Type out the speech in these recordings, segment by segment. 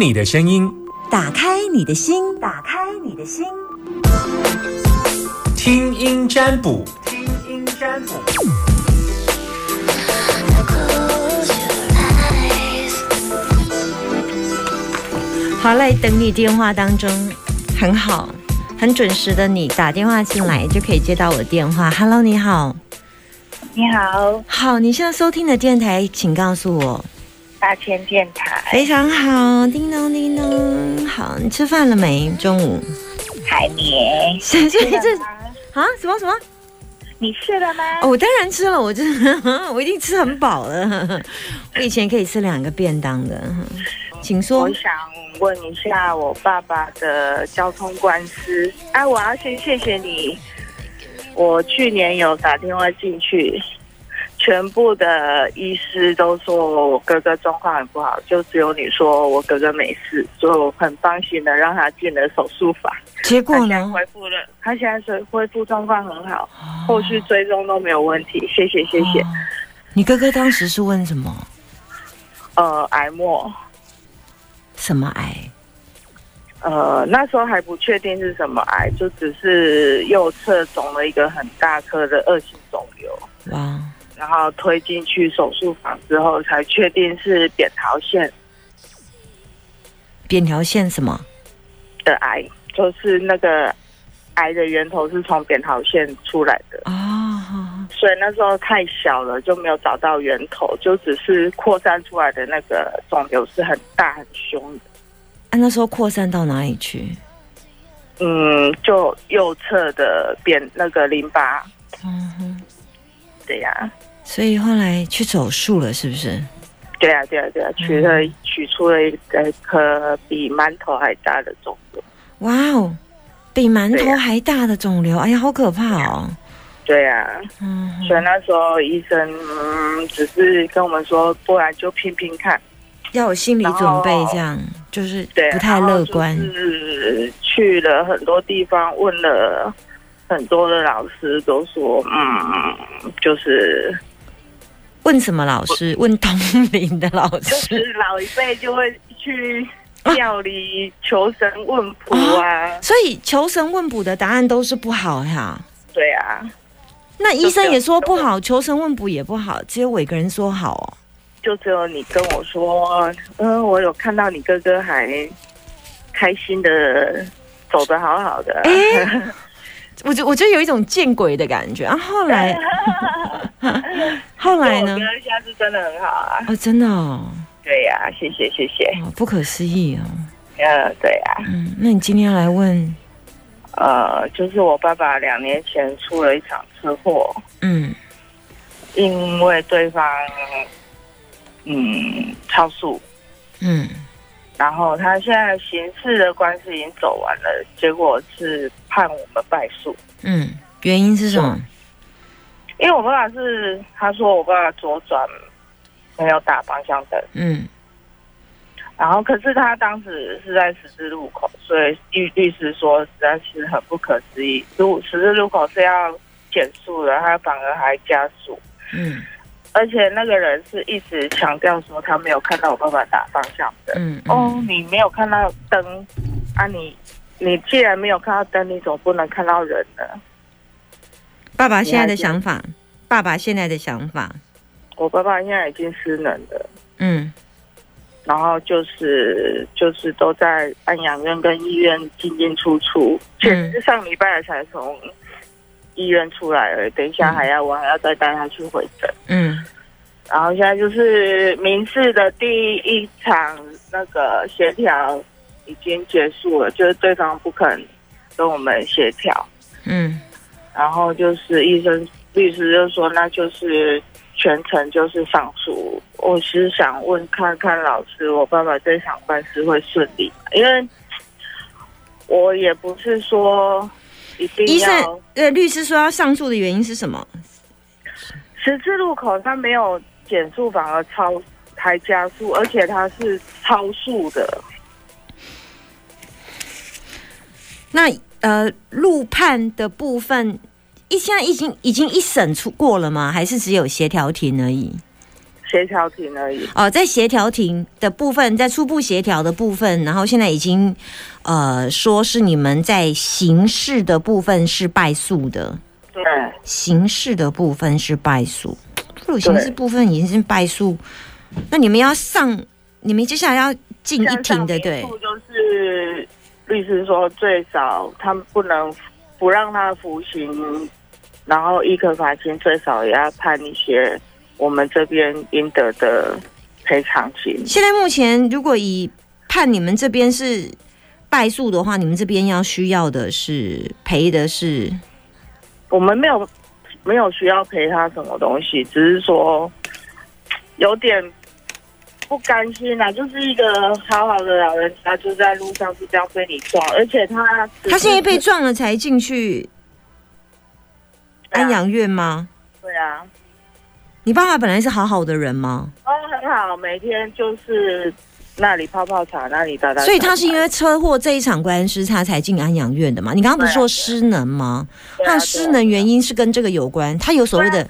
你的声音，打开你的心，打开你的心，听音占卜，听音占卜。好嘞，等你电话当中，很好，很准时的你打电话进来就可以接到我的电话。Hello，你好，你好，好，你现在收听的电台，请告诉我。大千电台非常好，叮咚叮咚，好，你吃饭了没？中午还没，所以这啊什么什么？你吃了吗？哦，我当然吃了，我这 我一定吃很饱了。我以前可以吃两个便当的，请说。我想问一下我爸爸的交通官司。哎，我要先谢谢你，我去年有打电话进去。全部的医师都说我哥哥状况很不好，就只有你说我哥哥没事，就很放心的让他进了手术房。结果呢？恢复了，他现在是恢复状况很好，后续追踪都没有问题。谢谢谢谢。你哥哥当时是问什么？呃，癌末。什么癌？呃，那时候还不确定是什么癌，就只是右侧肿了一个很大颗的恶性肿瘤。哇。然后推进去手术房之后，才确定是扁桃腺。扁桃腺什么的癌？就是那个癌的源头是从扁桃腺出来的哦。所以那时候太小了，就没有找到源头，就只是扩散出来的那个肿瘤是很大很凶的。啊，那时候扩散到哪里去？嗯，就右侧的扁那个淋巴。嗯哼，对呀。所以后来去手术了，是不是？对啊，对啊，对啊，取了取出了一颗比馒头还大的肿瘤。哇哦，比馒头还大的肿瘤，哎呀，好可怕哦！对啊，嗯，所以那时候医生只是跟我们说，不然就拼拼看，要有心理准备，这样就是不太乐观。是去了很多地方，问了很多的老师，都说，嗯，就是。问什么老师？问同龄的老师。就是老一辈就会去庙里求神问卜啊。所以求神问卜的答案都是不好呀。对啊。那医生也说不好，求神问卜也不好，只有我一个人说好哦。就只有你跟我说，嗯，我有看到你哥哥还开心的走的好好的。我觉我觉得有一种见鬼的感觉啊！后来，后来呢？我觉得下次真的很好啊！哦，真的哦。对呀，谢谢谢谢。不可思议哦。呃，对呀。嗯，那你今天来问？呃，就是我爸爸两年前出了一场车祸。嗯。因为对方，嗯，超速。嗯。然后他现在刑事的官司已经走完了，结果是判我们败诉。嗯，原因是什么？因为我爸爸是他说我爸爸左转没有打方向灯。嗯。然后可是他当时是在十字路口，所以律律师说实在是很不可思议，路十字路口是要减速的，他反而还加速。嗯。而且那个人是一直强调说他没有看到我爸爸打方向灯。嗯哦，你没有看到灯啊？你你既然没有看到灯，你怎么不能看到人呢？爸爸现在的想法，爸爸现在的想法，我爸爸现在已经失能了。嗯，然后就是就是都在安养院跟医院进进出出，确实上礼拜才从。医院出来了，等一下还要我还要再带他去回诊。嗯，然后现在就是民事的第一场那个协调已经结束了，就是对方不肯跟我们协调。嗯，然后就是医生律师就说，那就是全程就是上诉。我是想问看看老师，我爸爸这场官司会顺利吗？因为我也不是说。医生，呃，律师说要上诉的原因是什么？十字路口他没有减速，反而超还加速，而且他是超速的。那呃，路判的部分，一现在已经已经一审出过了吗？还是只有协调庭而已？协调庭而已。哦，在协调庭的部分，在初步协调的部分，然后现在已经呃说是你们在刑事的部分是败诉的。对，刑事的部分是败诉，如果刑事部分已经是败诉，那你们要上，你们接下来要进一庭的，对？就是律师说最少他们不能不让他服刑，然后一颗罚金最少也要判一些我们这边应得的赔偿金。现在目前如果以判你们这边是败诉的话，你们这边要需要的是赔的是。我们没有没有需要赔他什么东西，只是说有点不甘心啊。就是一个好好的老人家，就在路上就这样被你撞，而且他他现在被撞了才进去安养院吗？对啊。你爸爸本来是好好的人吗？哦，很好，每天就是。那里泡泡茶，那里打打。所以他是因为车祸这一场官司，他才进安养院的嘛？你刚刚不是说失能吗？他失能原因是跟这个有关，他有所谓的，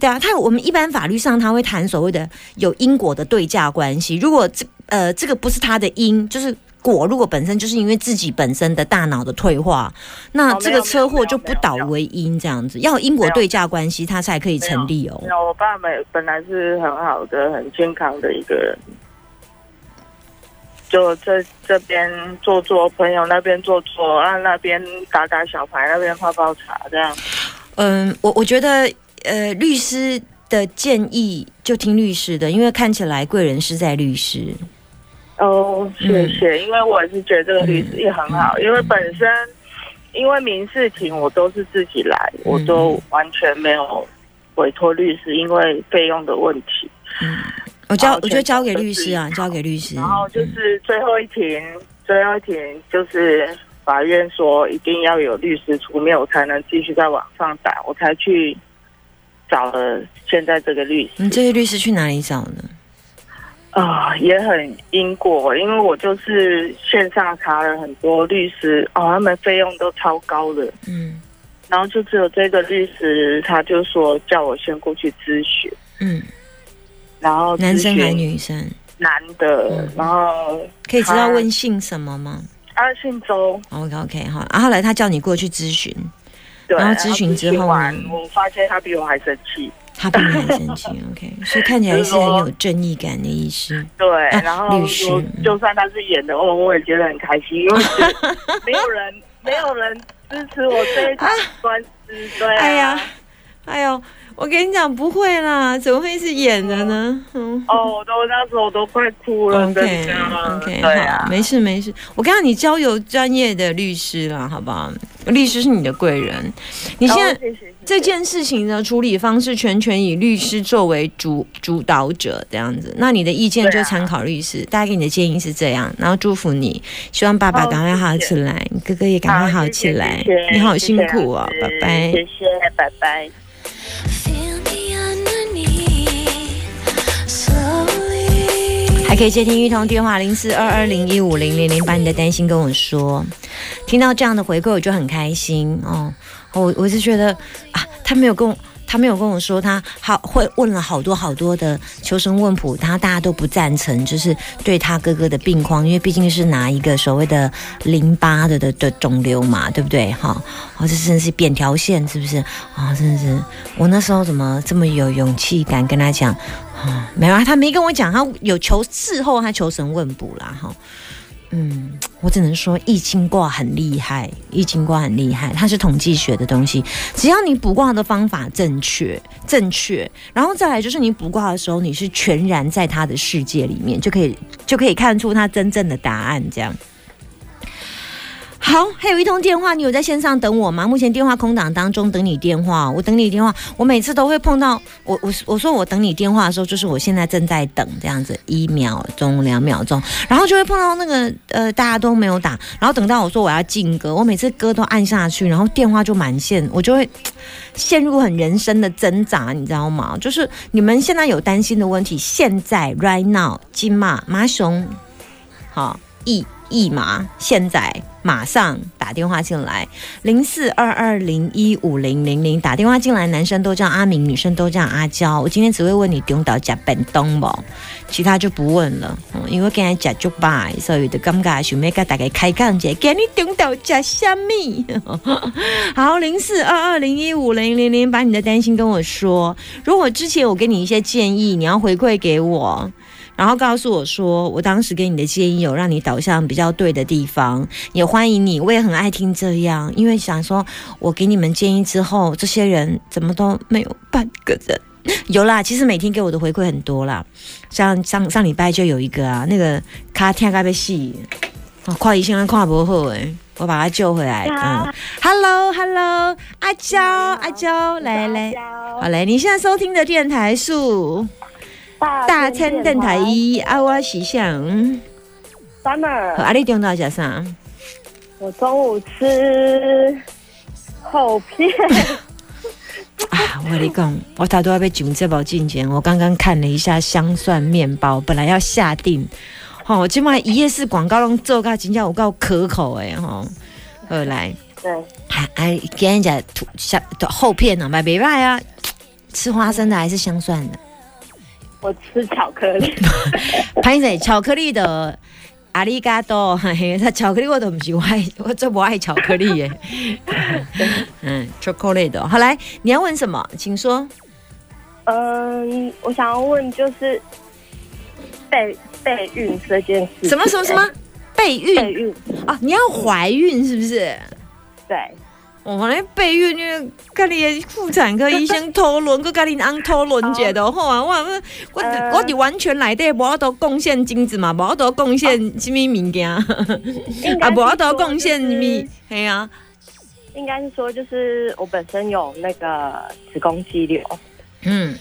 对啊，他我们一般法律上他会谈所谓的有因果的对价关系。如果这呃这个不是他的因，就是果，如果本身就是因为自己本身的大脑的退化，那这个车祸就不倒为因，这样子要因果对价关系，他才可以成立哦。我爸本本来是很好的、很健康的一个人。就在这边坐坐，朋友那边坐坐，啊那边打打小牌，那边泡泡茶，这样。嗯，我我觉得，呃，律师的建议就听律师的，因为看起来贵人是在律师。哦，谢谢，因为我是觉得这个律师也很好，因为本身因为民事庭我都是自己来，我都完全没有委托律师，因为费用的问题。嗯。我交，我就交给律师啊，交给律师。然后就是最后一庭，最后一庭就是法院说一定要有律师出面，我才能继续在网上打，我才去找了现在这个律师。你这些律师去哪里找呢？啊，也很因果，因为我就是线上查了很多律师，哦，他们费用都超高的。嗯，然后就只有这个律师，他就说叫我先过去咨询。嗯。然后男生还是女生？男的，然后可以知道问姓什么吗？啊，姓周。OK OK 好，然后来他叫你过去咨询，然后咨询之后，我发现他比我还生气，他不能很生气。OK，所以看起来是很有正义感的意思。对，然后律师，就算他是演的，我我也觉得很开心，因为 没有人没有人支持我这一场官司。对，哎呀，哎呦。我跟你讲，不会啦，怎么会是演的呢？嗯，哦，我都那时候都快哭了。OK OK，好，没事没事。我刚刚你交由专业的律师了，好不好？律师是你的贵人。你现在这件事情的处理方式，全权以律师作为主主导者这样子。那你的意见就参考律师，大家给你的建议是这样。然后祝福你，希望爸爸赶快好起来，哥哥也赶快好起来。你好辛苦哦，拜拜。谢谢，拜拜。可以接听一通电话零四二二零一五零零零，把你的担心跟我说。听到这样的回馈，我就很开心哦。我我是觉得啊，他没有跟我。他没有跟我说，他好会问了好多好多的求神问卜，他大家都不赞成，就是对他哥哥的病况，因为毕竟是拿一个所谓的淋巴的的的肿瘤嘛，对不对？哈，哦，这真是扁条线，是不是？啊，真的是，我那时候怎么这么有勇气敢跟他讲？啊，没有啊，他没跟我讲，他有求事后他求神问卜啦，哈。嗯，我只能说易经卦很厉害，易经卦很厉害，它是统计学的东西。只要你卜卦的方法正确，正确，然后再来就是你卜卦的时候，你是全然在他的世界里面，就可以就可以看出他真正的答案，这样。好，还有一通电话，你有在线上等我吗？目前电话空档当中，等你电话。我等你电话，我每次都会碰到我，我我说我等你电话的时候，就是我现在正在等这样子，一秒钟、两秒钟，然后就会碰到那个呃，大家都没有打，然后等到我说我要进歌，我每次歌都按下去，然后电话就满线，我就会 陷入很人生的挣扎，你知道吗？就是你们现在有担心的问题，现在 right now，金马马熊，好，一。一码？现在马上打电话进来，零四二二零一五零零零打电话进来，男生都叫阿明，女生都叫阿娇。我今天只会问你中岛加本东不，其他就不问了，嗯因为刚才讲就拜，所以就尴尬，想要跟大家开讲者，给你中岛加虾米？好，零四二二零一五零零零，把你的担心跟我说。如果之前我给你一些建议，你要回馈给我。然后告诉我说，我当时给你的建议有让你导向比较对的地方，也欢迎你。我也很爱听这样，因为想说，我给你们建议之后，这些人怎么都没有半个人有啦。其实每天给我的回馈很多啦，像上上礼拜就有一个啊，那个卡听该被戏，哦，跨一现在跨不后哎，我把他救回来。嗯，Hello Hello，阿娇阿娇来来，好嘞，你现在收听的电台是。大千电台一啊，我是想，三儿，阿你中午吃啥？我中午吃厚片。啊，我跟你讲，我大多要被上这包进前，我刚刚看了一下香蒜面包，本来要下定，哦，今晚一夜市广告拢做个真正有够可口诶，吼，后来，对，还还，给人家涂香厚片啊，买别卖啊，吃花生的还是香蒜的？我吃巧克力，潘姐，巧克力的阿里嘎多，他巧克力我都不喜欢，我最不爱巧克力耶。嗯，chocolate，好来，你要问什么，请说。嗯，我想要问就是备备孕这件事。什么什么什么备孕？备孕啊，你要怀孕是不是？对。我咧备孕，因为跟你妇产科医生讨论，佮跟你安讨论者的 好啊！我我我哋完全来底无法度贡献精子嘛，无法度贡献什物物件，啊，无法度贡献什么？系啊，应该是说，就是我本身有那个子宫肌瘤，嗯。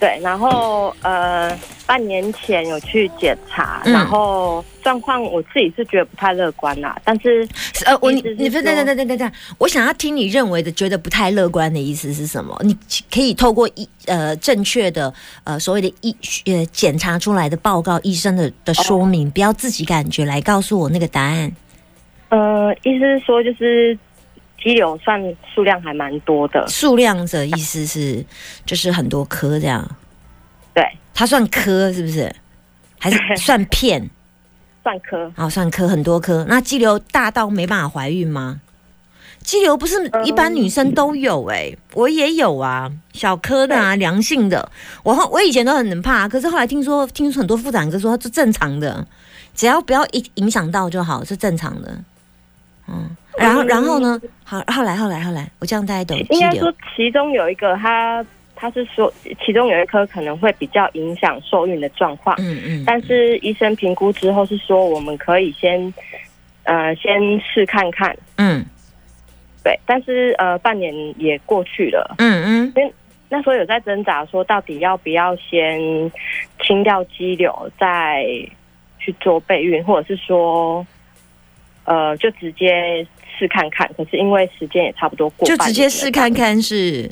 对，然后呃，半年前有去检查，然后状况我自己是觉得不太乐观啦。但是呃，我你你等等等等等等，我想要听你认为的觉得不太乐观的意思是什么？你可以透过医呃正确的呃所谓的医呃检查出来的报告，医生的的说明，不要自己感觉来告诉我那个答案。呃，意思是说就是。肌瘤算数量还蛮多的，数量的意思是就是很多颗这样，对，它算颗是不是？还是算片？算颗，好，算颗很多颗。那肌瘤大到没办法怀孕吗？肌瘤不是一般女生都有哎，我也有啊，小颗的啊，良性的。我我以前都很怕，可是后来听说，听说很多妇产科说它是正常的，只要不要影影响到就好，是正常的。嗯。然后，然后呢？好，后来，后来，后来，我这样大家懂。应该说，其中有一个，他他是说，其中有一颗可能会比较影响受孕的状况。嗯嗯。但是医生评估之后是说，我们可以先呃先试看看。嗯。对，但是呃半年也过去了。嗯嗯。那那时候有在挣扎，说到底要不要先清掉肌瘤，再去做备孕，或者是说呃就直接。试看看，可是因为时间也差不多过，就直接试看看是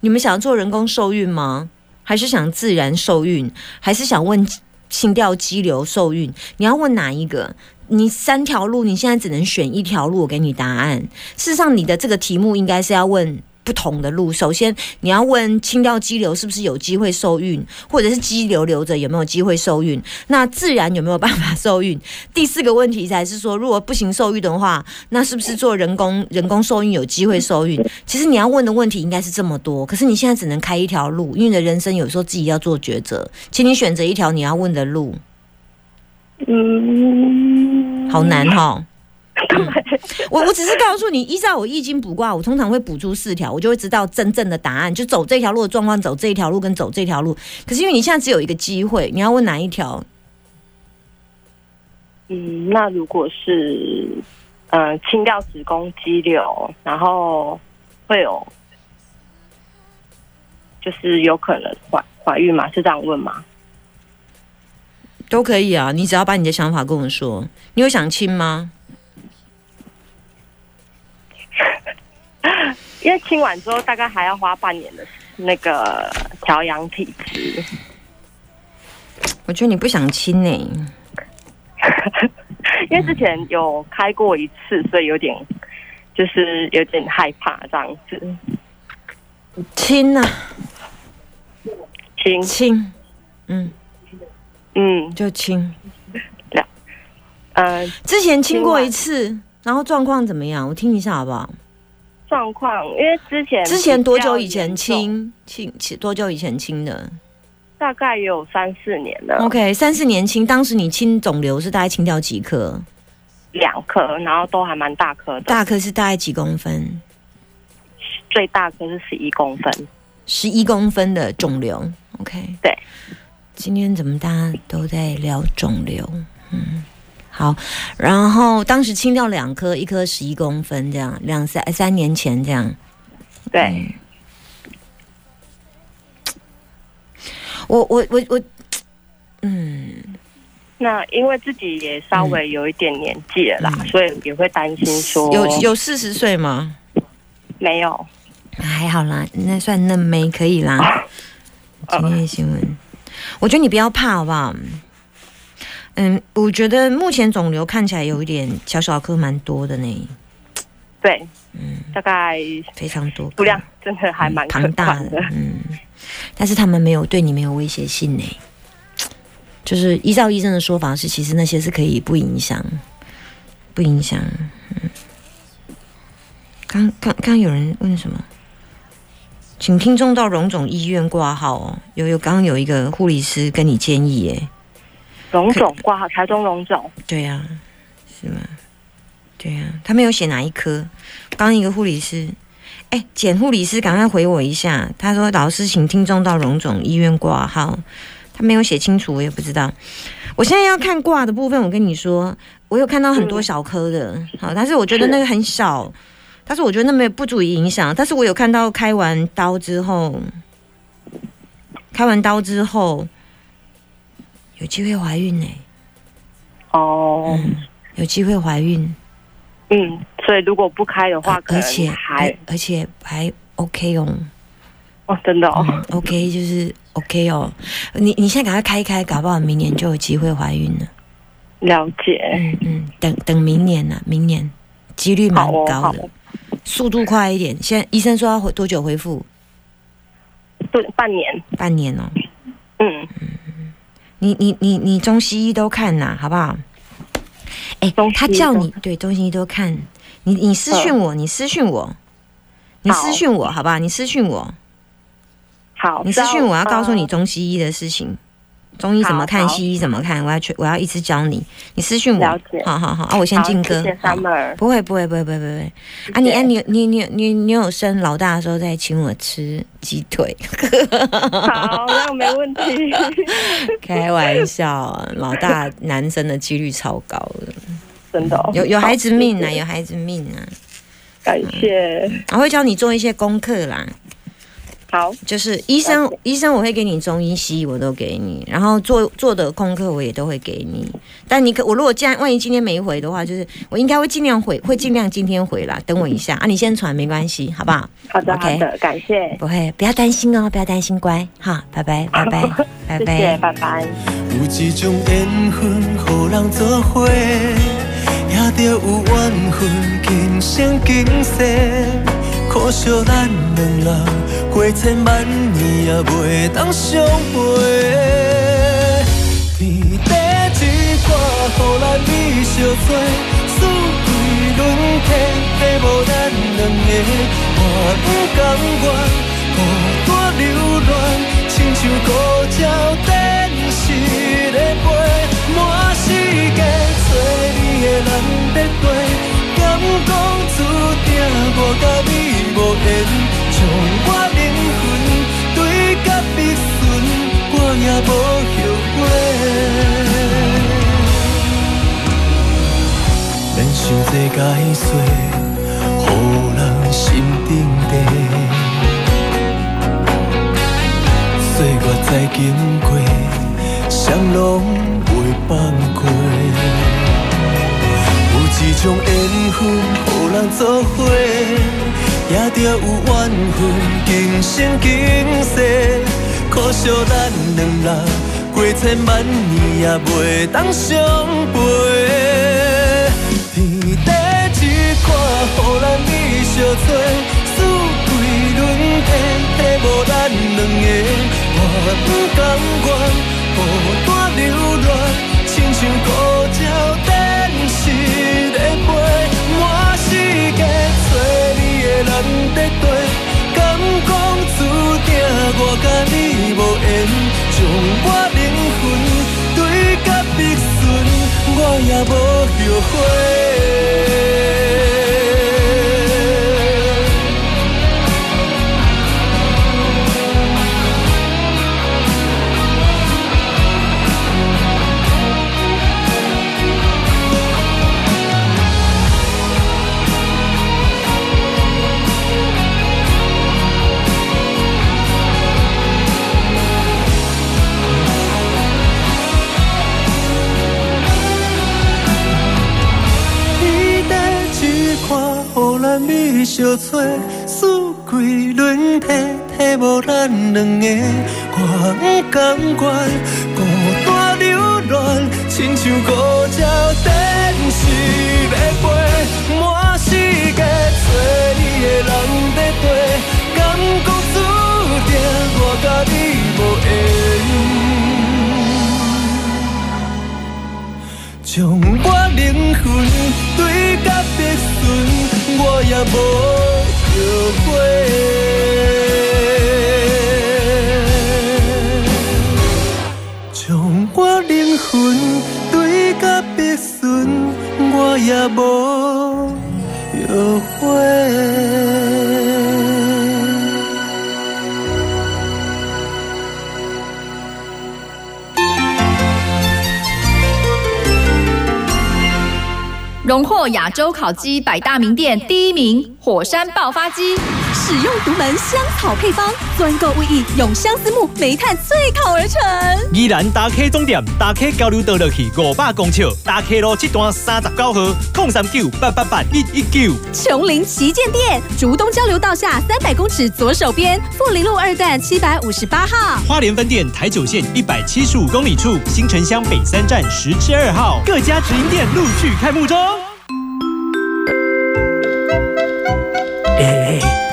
你们想要做人工受孕吗？还是想自然受孕？还是想问心掉肌瘤受孕？你要问哪一个？你三条路，你现在只能选一条路，我给你答案。事实上，你的这个题目应该是要问。不同的路，首先你要问清掉肌瘤是不是有机会受孕，或者是肌瘤留着有没有机会受孕？那自然有没有办法受孕？第四个问题才是说，如果不行受孕的话，那是不是做人工 人工受孕有机会受孕？其实你要问的问题应该是这么多，可是你现在只能开一条路，因为你的人生有时候自己要做抉择，请你选择一条你要问的路。嗯，好难哈。我我只是告诉你，依照我易经卜卦，我通常会补出四条，我就会知道真正的答案，就走这条路的状况，走这一条路跟走这条路。可是因为你现在只有一个机会，你要问哪一条？嗯，那如果是嗯清掉子宫肌瘤，然后会有就是有可能怀怀孕吗？是这样问吗？都可以啊，你只要把你的想法跟我说。你有想清吗？因为清完之后，大概还要花半年的那个调养体质。我觉得你不想亲呢，因为之前有开过一次，所以有点就是有点害怕这样子。亲啊，亲亲，嗯嗯，就亲。两，呃，之前亲过一次，然后状况怎么样？我听一下好不好？状况，因为之前之前多久以前亲亲亲多久以前清的？大概有三四年了。OK，三四年清，当时你清肿瘤是大概清掉几颗？两颗，然后都还蛮大颗的。大颗是大概几公分？最大颗是十一公分。十一公分的肿瘤。OK，对。今天怎么大家都在聊肿瘤？嗯，好。然后当时清掉两颗，一颗十一公分，这样两三三年前这样。对。我我我我，嗯，那因为自己也稍微有一点年纪了啦，所以也会担心说，有有四十岁吗？没有，还好啦，那算嫩妹可以啦。今天的新闻，我觉得你不要怕，好不好？嗯，我觉得目前肿瘤看起来有一点小小颗，蛮多的呢。对，嗯，大概非常多，数量真的还蛮庞大的，嗯。但是他们没有对你没有威胁性呢，就是依照医生的说法是，其实那些是可以不影响，不影响。嗯，刚刚刚有人问什么？请听众到荣总医院挂号哦。有有，刚刚有一个护理师跟你建议耶。荣总挂号，台中荣总。对呀，是吗？对呀，他没有写哪一科。刚一个护理师。哎，简护理师，赶快回我一下。他说：“老师，请听众到荣总医院挂号。”他没有写清楚，我也不知道。我现在要看挂的部分，我跟你说，我有看到很多小颗的，好，但是我觉得那个很小，但是我觉得那没有不足以影响。但是我有看到开完刀之后，开完刀之后有机会怀孕呢。哦，有机会怀孕。嗯，所以如果不开的话，而且还而且还 OK 哦，哦，真的哦，OK 就是 OK 哦，你你现在赶快开一开，搞不好明年就有机会怀孕了。了解，嗯嗯，等等明年呢，明年几率蛮高的，速度快一点。现在医生说要回多久恢复？半半年，半年哦。嗯嗯，你你你你中西医都看呐，好不好？哎，他叫你对中西医都看，你你私讯我，你私讯我，你私讯我，好不好？你私讯我，好，你私讯我要告诉你中西医的事情。中医怎么看，西医怎么看？我要去，我要一直教你。你私信我，好好好啊！我先进歌。不会不会不会不会不会啊！你啊你你你你你有生老大的时候再请我吃鸡腿。好，那没问题。开玩笑，老大男生的几率超高的，真的有有孩子命啊，有孩子命啊！感谢，我会教你做一些功课啦。好，就是医生，医生我会给你中医西医我都给你，然后做做的功课我也都会给你。但你可我如果既然万一今天没回的话，就是我应该会尽量回，会尽量今天回啦。等我一下啊，你先传没关系，好不好？好的，好的，感谢。不会，不要担心哦，不要担心，乖哈，拜拜，拜拜，拜拜，拜拜。可惜咱两人过千万年也袂当相陪。天地之歌，予咱美相做，四季轮回，陪无咱两个，我不甘愿。孤单流浪，亲像孤鸟电视在飞，满世界找你的人在追。敢讲注定我甲你无缘，将我灵魂对甲必顺，我也无后悔。咱想做解说，予人心顶地。岁月再经过，谁拢袂放开。一种缘分，予人作伙，也着有缘分，今生今世。可惜咱两人过千万年，也袂当相陪。天地一看，予咱美相做，四季轮回，替无咱两个。我不甘愿孤单流浪，亲像孤人在对，敢讲注定我甲你无缘，将我灵魂对甲必顺，我也无后悔。相找，四季轮替，替无咱两个。我不甘愿孤单流浪，亲像孤鸟等时要飞。满世界找你的人在对，敢讲注定我甲你无缘。将我灵魂对甲必顺。我也无后悔，将我灵魂对甲必顺，我也无后悔。荣获亚洲烤鸡百大名店第一名，火山爆发鸡。使用独门香草配方，专购卫浴用相思木、煤炭萃烤而成。宜兰大 K 总店，大 K 交流道落去五百公尺，大 K 路七段三十九号，空三九八八八一一九。琼林旗舰店，竹东交流道下三百公尺左手边，富林路二段七百五十八号。花莲分店台九线一百七十五公里处，新城乡北三站十之二号，各家直营店陆续开幕中。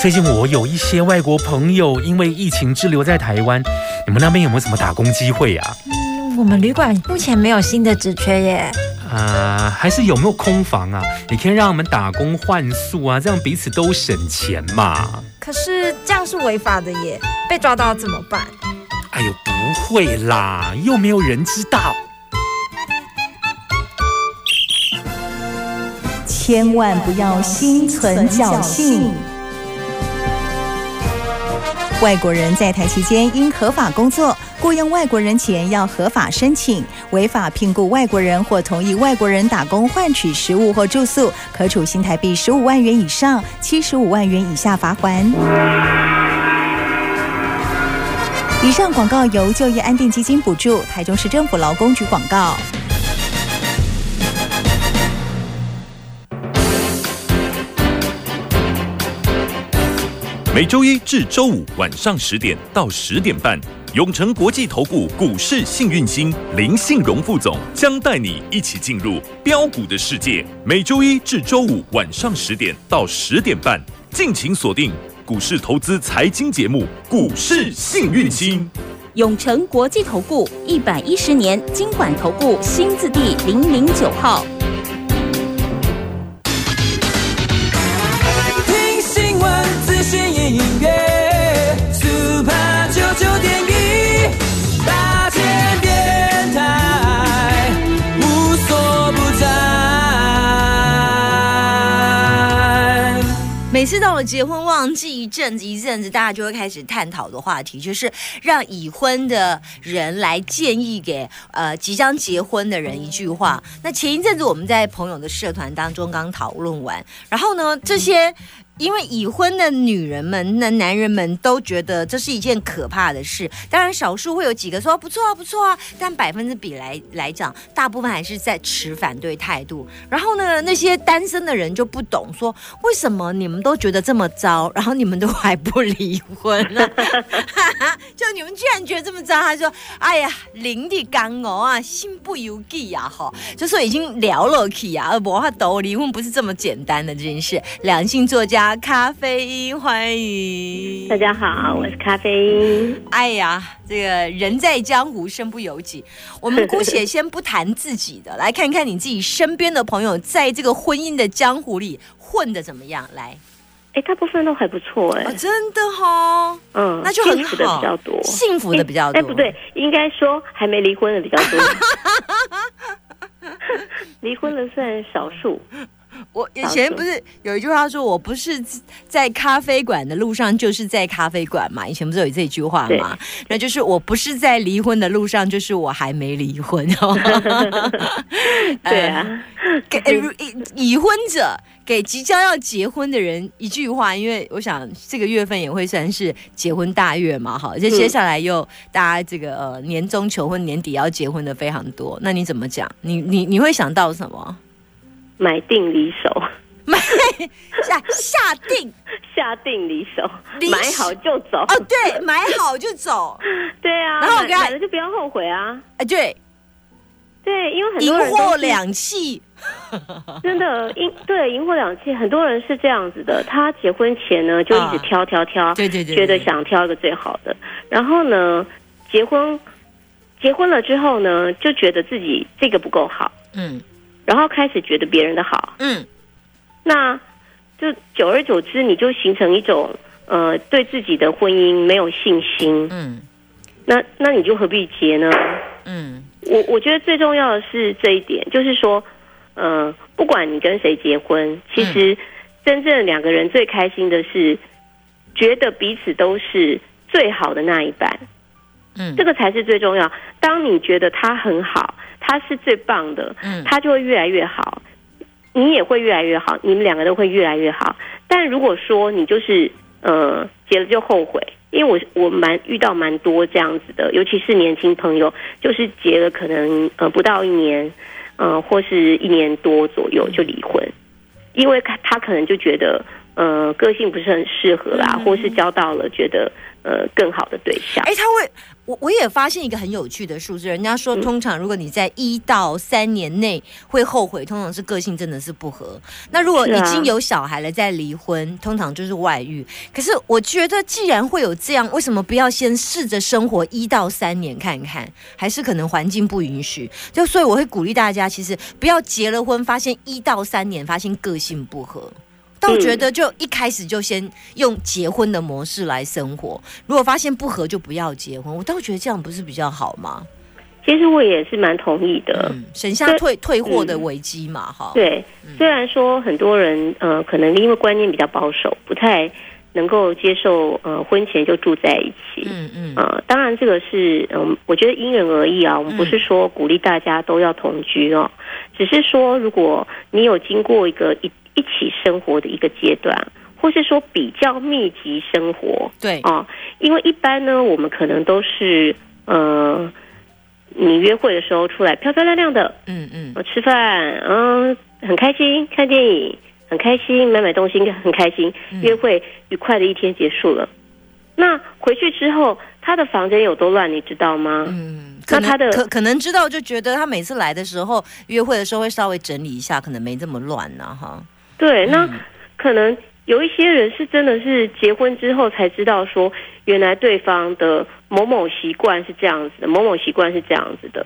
最近我有一些外国朋友因为疫情滞留在台湾，你们那边有没有什么打工机会啊？嗯，我们旅馆目前没有新的职缺耶。啊，还是有没有空房啊？你可以让我们打工换宿啊，这样彼此都省钱嘛。可是这样是违法的耶，被抓到怎么办？哎呦，不会啦，又没有人知道。千万不要心存侥幸。外国人在台期间应合法工作，雇佣外国人前要合法申请。违法聘雇外国人或同意外国人打工换取食物或住宿，可处新台币十五万元以上七十五万元以下罚款。以上广告由就业安定基金补助，台中市政府劳工局广告。每周一至周五晚上十点到十点半，永诚国际投顾股市幸运星林信荣副总将带你一起进入标股的世界。每周一至周五晚上十点到十点半，敬请锁定股市投资财经节目《股市幸运星》。永诚国际投顾一百一十年经管投顾新字第零零九号。每次到了结婚旺季，一阵子一阵子，大家就会开始探讨的话题，就是让已婚的人来建议给呃即将结婚的人一句话。那前一阵子我们在朋友的社团当中刚讨论完，然后呢，这些因为已婚的女人们、那男人们都觉得这是一件可怕的事。当然，少数会有几个说不错啊、不错啊，但百分之比来来讲，大部分还是在持反对态度。然后呢，那些单身的人就不懂，说为什么你们都觉得这么糟，然后你们都还不离婚呢？就你们居然觉得这么糟？他说：“哎呀，林地干哦啊，心不由己呀！哈，就说已经聊了起啊，而不他都离婚不是这么简单的这件事。”两性作家。咖啡因，欢迎大家好，我是咖啡因。哎呀，这个人在江湖身不由己，我们姑且先不谈自己的，来看看你自己身边的朋友在这个婚姻的江湖里混的怎么样？来，哎，大部分都还不错，哎，真的哈，嗯，那就很好，的比较多，幸福的比较多。哎，不对，应该说还没离婚的比较多，离婚的算少数。我以前不是有一句话说，我不是在咖啡馆的路上，就是在咖啡馆嘛。以前不是有这句话嘛？那就是我不是在离婚的路上，就是我还没离婚。对啊，给已婚者给即将要结婚的人一句话，因为我想这个月份也会算是结婚大月嘛，哈，就接下来又大家这个呃年终求婚，年底要结婚的非常多。那你怎么讲？你你你会想到什么？买定离手，买下下定 下定离手，买好就走。哦，对，买好就走。对啊，然后我买了就不要后悔啊。哎，对，对，因为很多人银货两气，真的，银对银货两气，很多人是这样子的。他结婚前呢，就一直挑挑挑，对对对，觉得想挑一个最好的。然后呢，结婚结婚了之后呢，就觉得自己这个不够好。嗯。然后开始觉得别人的好，嗯，那就久而久之，你就形成一种呃，对自己的婚姻没有信心，嗯，那那你就何必结呢？嗯，我我觉得最重要的是这一点，就是说，呃，不管你跟谁结婚，其实真正两个人最开心的是觉得彼此都是最好的那一半，嗯，这个才是最重要。当你觉得他很好。他是最棒的，嗯，他就会越来越好，你也会越来越好，你们两个都会越来越好。但如果说你就是呃结了就后悔，因为我我蛮遇到蛮多这样子的，尤其是年轻朋友，就是结了可能呃不到一年，呃或是一年多左右就离婚，因为他他可能就觉得呃个性不是很适合啦，或是交到了觉得呃更好的对象，哎，他会。我我也发现一个很有趣的数字，人家说通常如果你在一到三年内会后悔，通常是个性真的是不合。那如果已经有小孩了再离婚，通常就是外遇。可是我觉得既然会有这样，为什么不要先试着生活一到三年看看？还是可能环境不允许？就所以我会鼓励大家，其实不要结了婚，发现一到三年发现个性不合。倒觉得就一开始就先用结婚的模式来生活，如果发现不合就不要结婚。我倒觉得这样不是比较好吗？其实我也是蛮同意的，嗯省下退退货的危机嘛，哈。对，虽然说很多人呃可能因为观念比较保守，不太能够接受呃婚前就住在一起，嗯嗯，呃，当然这个是嗯，我觉得因人而异啊。我们不是说鼓励大家都要同居哦，只是说如果你有经过一个一。一起生活的一个阶段，或是说比较密集生活，对啊，因为一般呢，我们可能都是呃，你约会的时候出来漂漂亮亮的，嗯嗯，我吃饭，嗯，很开心，看电影很开心，买买东西很开心，约会愉快的一天结束了。那回去之后，他的房间有多乱，你知道吗？嗯，那他的可可能知道，就觉得他每次来的时候，约会的时候会稍微整理一下，可能没这么乱呢，哈。对，那可能有一些人是真的是结婚之后才知道说，原来对方的某某习惯是这样子的，某某习惯是这样子的。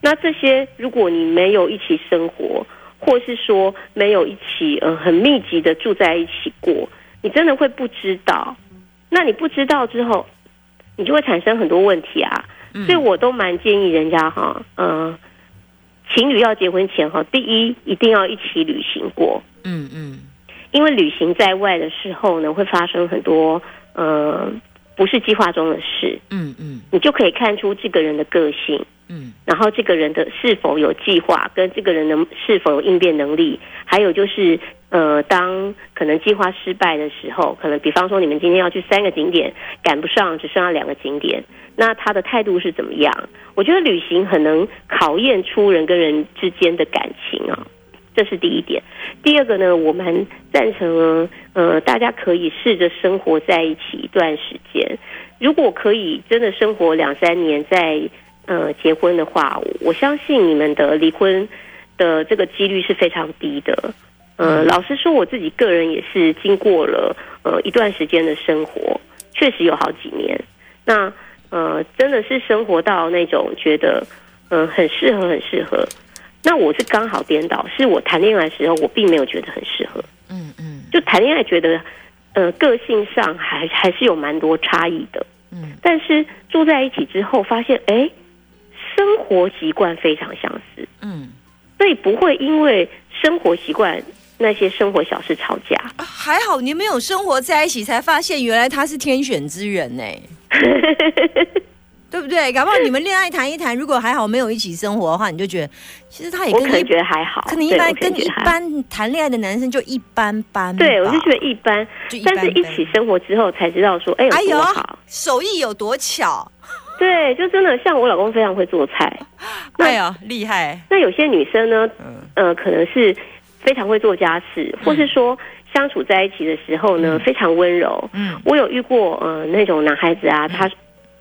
那这些如果你没有一起生活，或是说没有一起呃很密集的住在一起过，你真的会不知道。那你不知道之后，你就会产生很多问题啊。所以我都蛮建议人家哈，嗯。情侣要结婚前哈，第一一定要一起旅行过。嗯嗯，因为旅行在外的时候呢，会发生很多呃不是计划中的事。嗯嗯，你就可以看出这个人的个性。嗯，然后这个人的是否有计划，跟这个人能是否有应变能力，还有就是，呃，当可能计划失败的时候，可能比方说你们今天要去三个景点，赶不上，只剩下两个景点，那他的态度是怎么样？我觉得旅行很能考验出人跟人之间的感情啊，这是第一点。第二个呢，我们赞成呃，大家可以试着生活在一起一段时间，如果可以真的生活两三年再。呃，结婚的话，我相信你们的离婚的这个几率是非常低的。呃，老实说，我自己个人也是经过了呃一段时间的生活，确实有好几年。那呃，真的是生活到那种觉得嗯很适合，很适合。那我是刚好颠倒，是我谈恋爱的时候，我并没有觉得很适合。嗯嗯，就谈恋爱觉得呃个性上还还是有蛮多差异的。嗯，但是住在一起之后，发现哎。生活习惯非常相似，嗯，所以不会因为生活习惯那些生活小事吵架。还好你没有生活在一起，才发现原来他是天选之人呢，对不对？搞不好你们恋爱谈一谈，如果还好没有一起生活的话，你就觉得其实他也跟你觉得还好，可能一般跟一般谈恋爱的男生就一般般。对，我就觉得一般，但是一起生活之后才知道说，哎，哎呦，手艺有多巧。对，就真的像我老公非常会做菜，哎呀，厉害。那有些女生呢，呃，可能是非常会做家事，或是说相处在一起的时候呢，非常温柔。嗯，我有遇过呃那种男孩子啊，他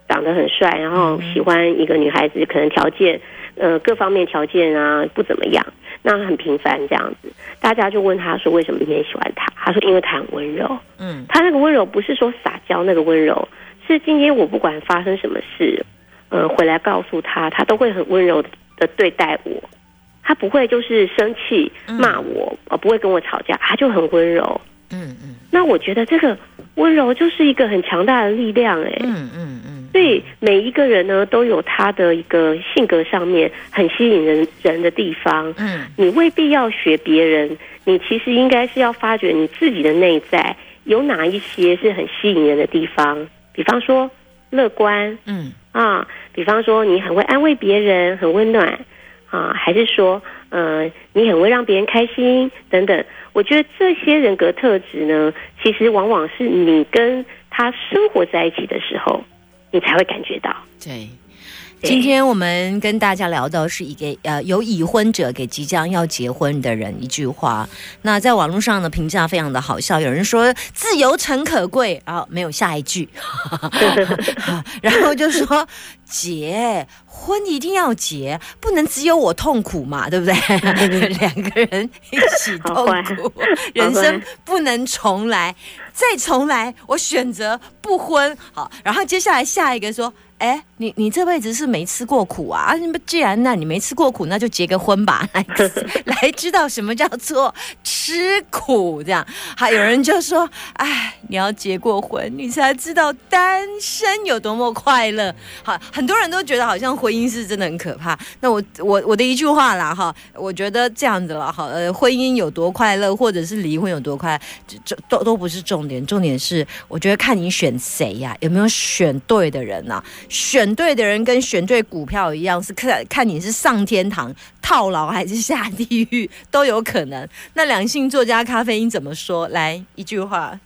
长得很帅，然后喜欢一个女孩子，可能条件呃各方面条件啊不怎么样，那很平凡这样子，大家就问他说为什么你也喜欢他？他说因为他很温柔。嗯，他那个温柔不是说撒娇那个温柔。是今天我不管发生什么事，呃，回来告诉他，他都会很温柔的对待我，他不会就是生气骂我，呃，不会跟我吵架，他就很温柔。嗯嗯。那我觉得这个温柔就是一个很强大的力量，哎。嗯嗯嗯。所以每一个人呢，都有他的一个性格上面很吸引人人的地方。嗯。你未必要学别人，你其实应该是要发掘你自己的内在有哪一些是很吸引人的地方。比方说乐观，嗯啊，比方说你很会安慰别人，很温暖啊，还是说呃你很会让别人开心等等。我觉得这些人格特质呢，其实往往是你跟他生活在一起的时候，你才会感觉到。对。今天我们跟大家聊到是一个呃有已婚者给即将要结婚的人一句话，那在网络上的评价非常的好笑，有人说自由诚可贵啊，没有下一句，然后就说结婚一定要结，不能只有我痛苦嘛，对不对？两个人一起痛苦，人生不能重来，再重来，我选择不婚。好，然后接下来下一个说。哎，你你这辈子是没吃过苦啊？啊，既然那你没吃过苦，那就结个婚吧，来来知道什么叫做吃苦。这样，还有人就说，哎，你要结过婚，你才知道单身有多么快乐。好，很多人都觉得好像婚姻是真的很可怕。那我我我的一句话啦，哈，我觉得这样子了，哈，呃，婚姻有多快乐，或者是离婚有多快，这都都不是重点，重点是我觉得看你选谁呀，有没有选对的人呐。选对的人跟选对股票一样，是看看你是上天堂套牢还是下地狱都有可能。那两性作家咖啡因怎么说？来一句话，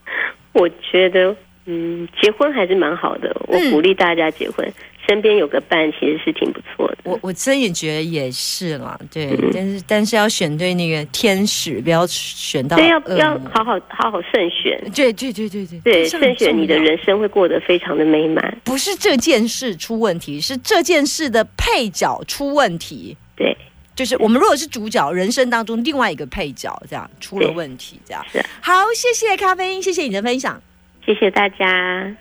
我觉得，嗯，结婚还是蛮好的，我鼓励大家结婚。身边有个伴其实是挺不错的，我我真也觉得也是啦，对，但是但是要选对那个天使，不要选到，对，要要好好好好慎选，对对对对对。对，慎选你的人。生会过得非常的美满。不是这件事出问题，是这件事的配角出问题。对，就是我们如果是主角，人生当中另外一个配角这样出了问题，这样。好，谢谢咖啡因，谢谢你的分享，谢谢大家。